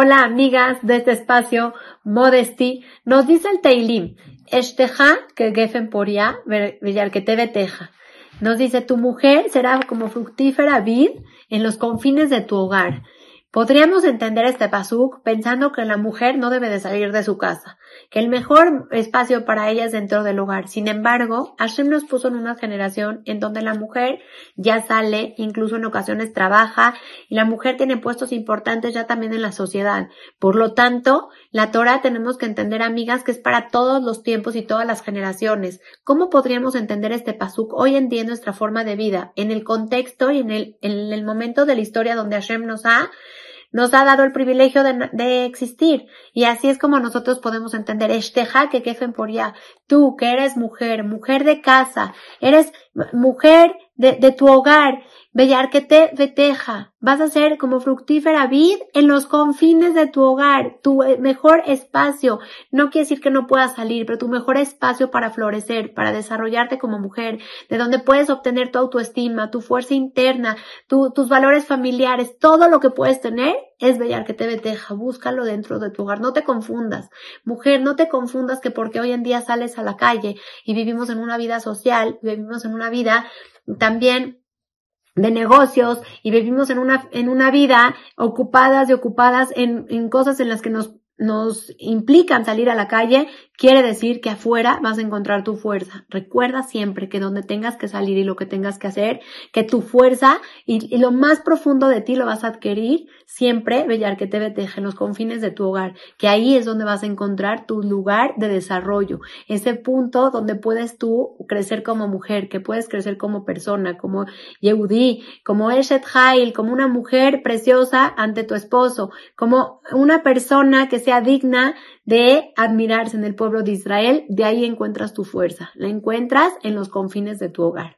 Hola amigas de este espacio Modesty, nos dice el Teilim, Eshteja que gefen poria, que te teja. Nos dice, tu mujer será como fructífera vid en los confines de tu hogar. Podríamos entender este pasuk pensando que la mujer no debe de salir de su casa, que el mejor espacio para ella es dentro del hogar. Sin embargo, Hashem nos puso en una generación en donde la mujer ya sale, incluso en ocasiones trabaja, y la mujer tiene puestos importantes ya también en la sociedad. Por lo tanto, la Torah tenemos que entender, amigas, que es para todos los tiempos y todas las generaciones. ¿Cómo podríamos entender este pasuk hoy en día en nuestra forma de vida, en el contexto y en el, en el momento de la historia donde Hashem nos ha nos ha dado el privilegio de, existir. Y así es como nosotros podemos entender, Eshteja que quefen por ya. Tú que eres mujer, mujer de casa, eres mujer de, de tu hogar, Bellar que te veteja, vas a ser como fructífera vid en los confines de tu hogar, tu eh, mejor espacio. No quiere decir que no puedas salir, pero tu mejor espacio para florecer, para desarrollarte como mujer, de donde puedes obtener tu autoestima, tu fuerza interna, tus valores familiares, todo lo que puedes tener es bellar que te veteja, búscalo dentro de tu hogar, no te confundas. Mujer, no te confundas que porque hoy en día sales a la calle y vivimos en una vida social, vivimos en una vida también de negocios y vivimos en una, en una vida ocupadas y ocupadas en, en cosas en las que nos nos implican salir a la calle, quiere decir que afuera vas a encontrar tu fuerza. Recuerda siempre que donde tengas que salir y lo que tengas que hacer, que tu fuerza y, lo más profundo de ti lo vas a adquirir siempre, Bellar que te en los confines de tu hogar, que ahí es donde vas a encontrar tu lugar de desarrollo, ese punto donde puedes tú crecer como mujer, que puedes crecer como persona, como Yehudi, como Eshet Hail, como una mujer preciosa ante tu esposo, como una persona que sea digna de admirarse en el pueblo de Israel, de ahí encuentras tu fuerza, la encuentras en los confines de tu hogar.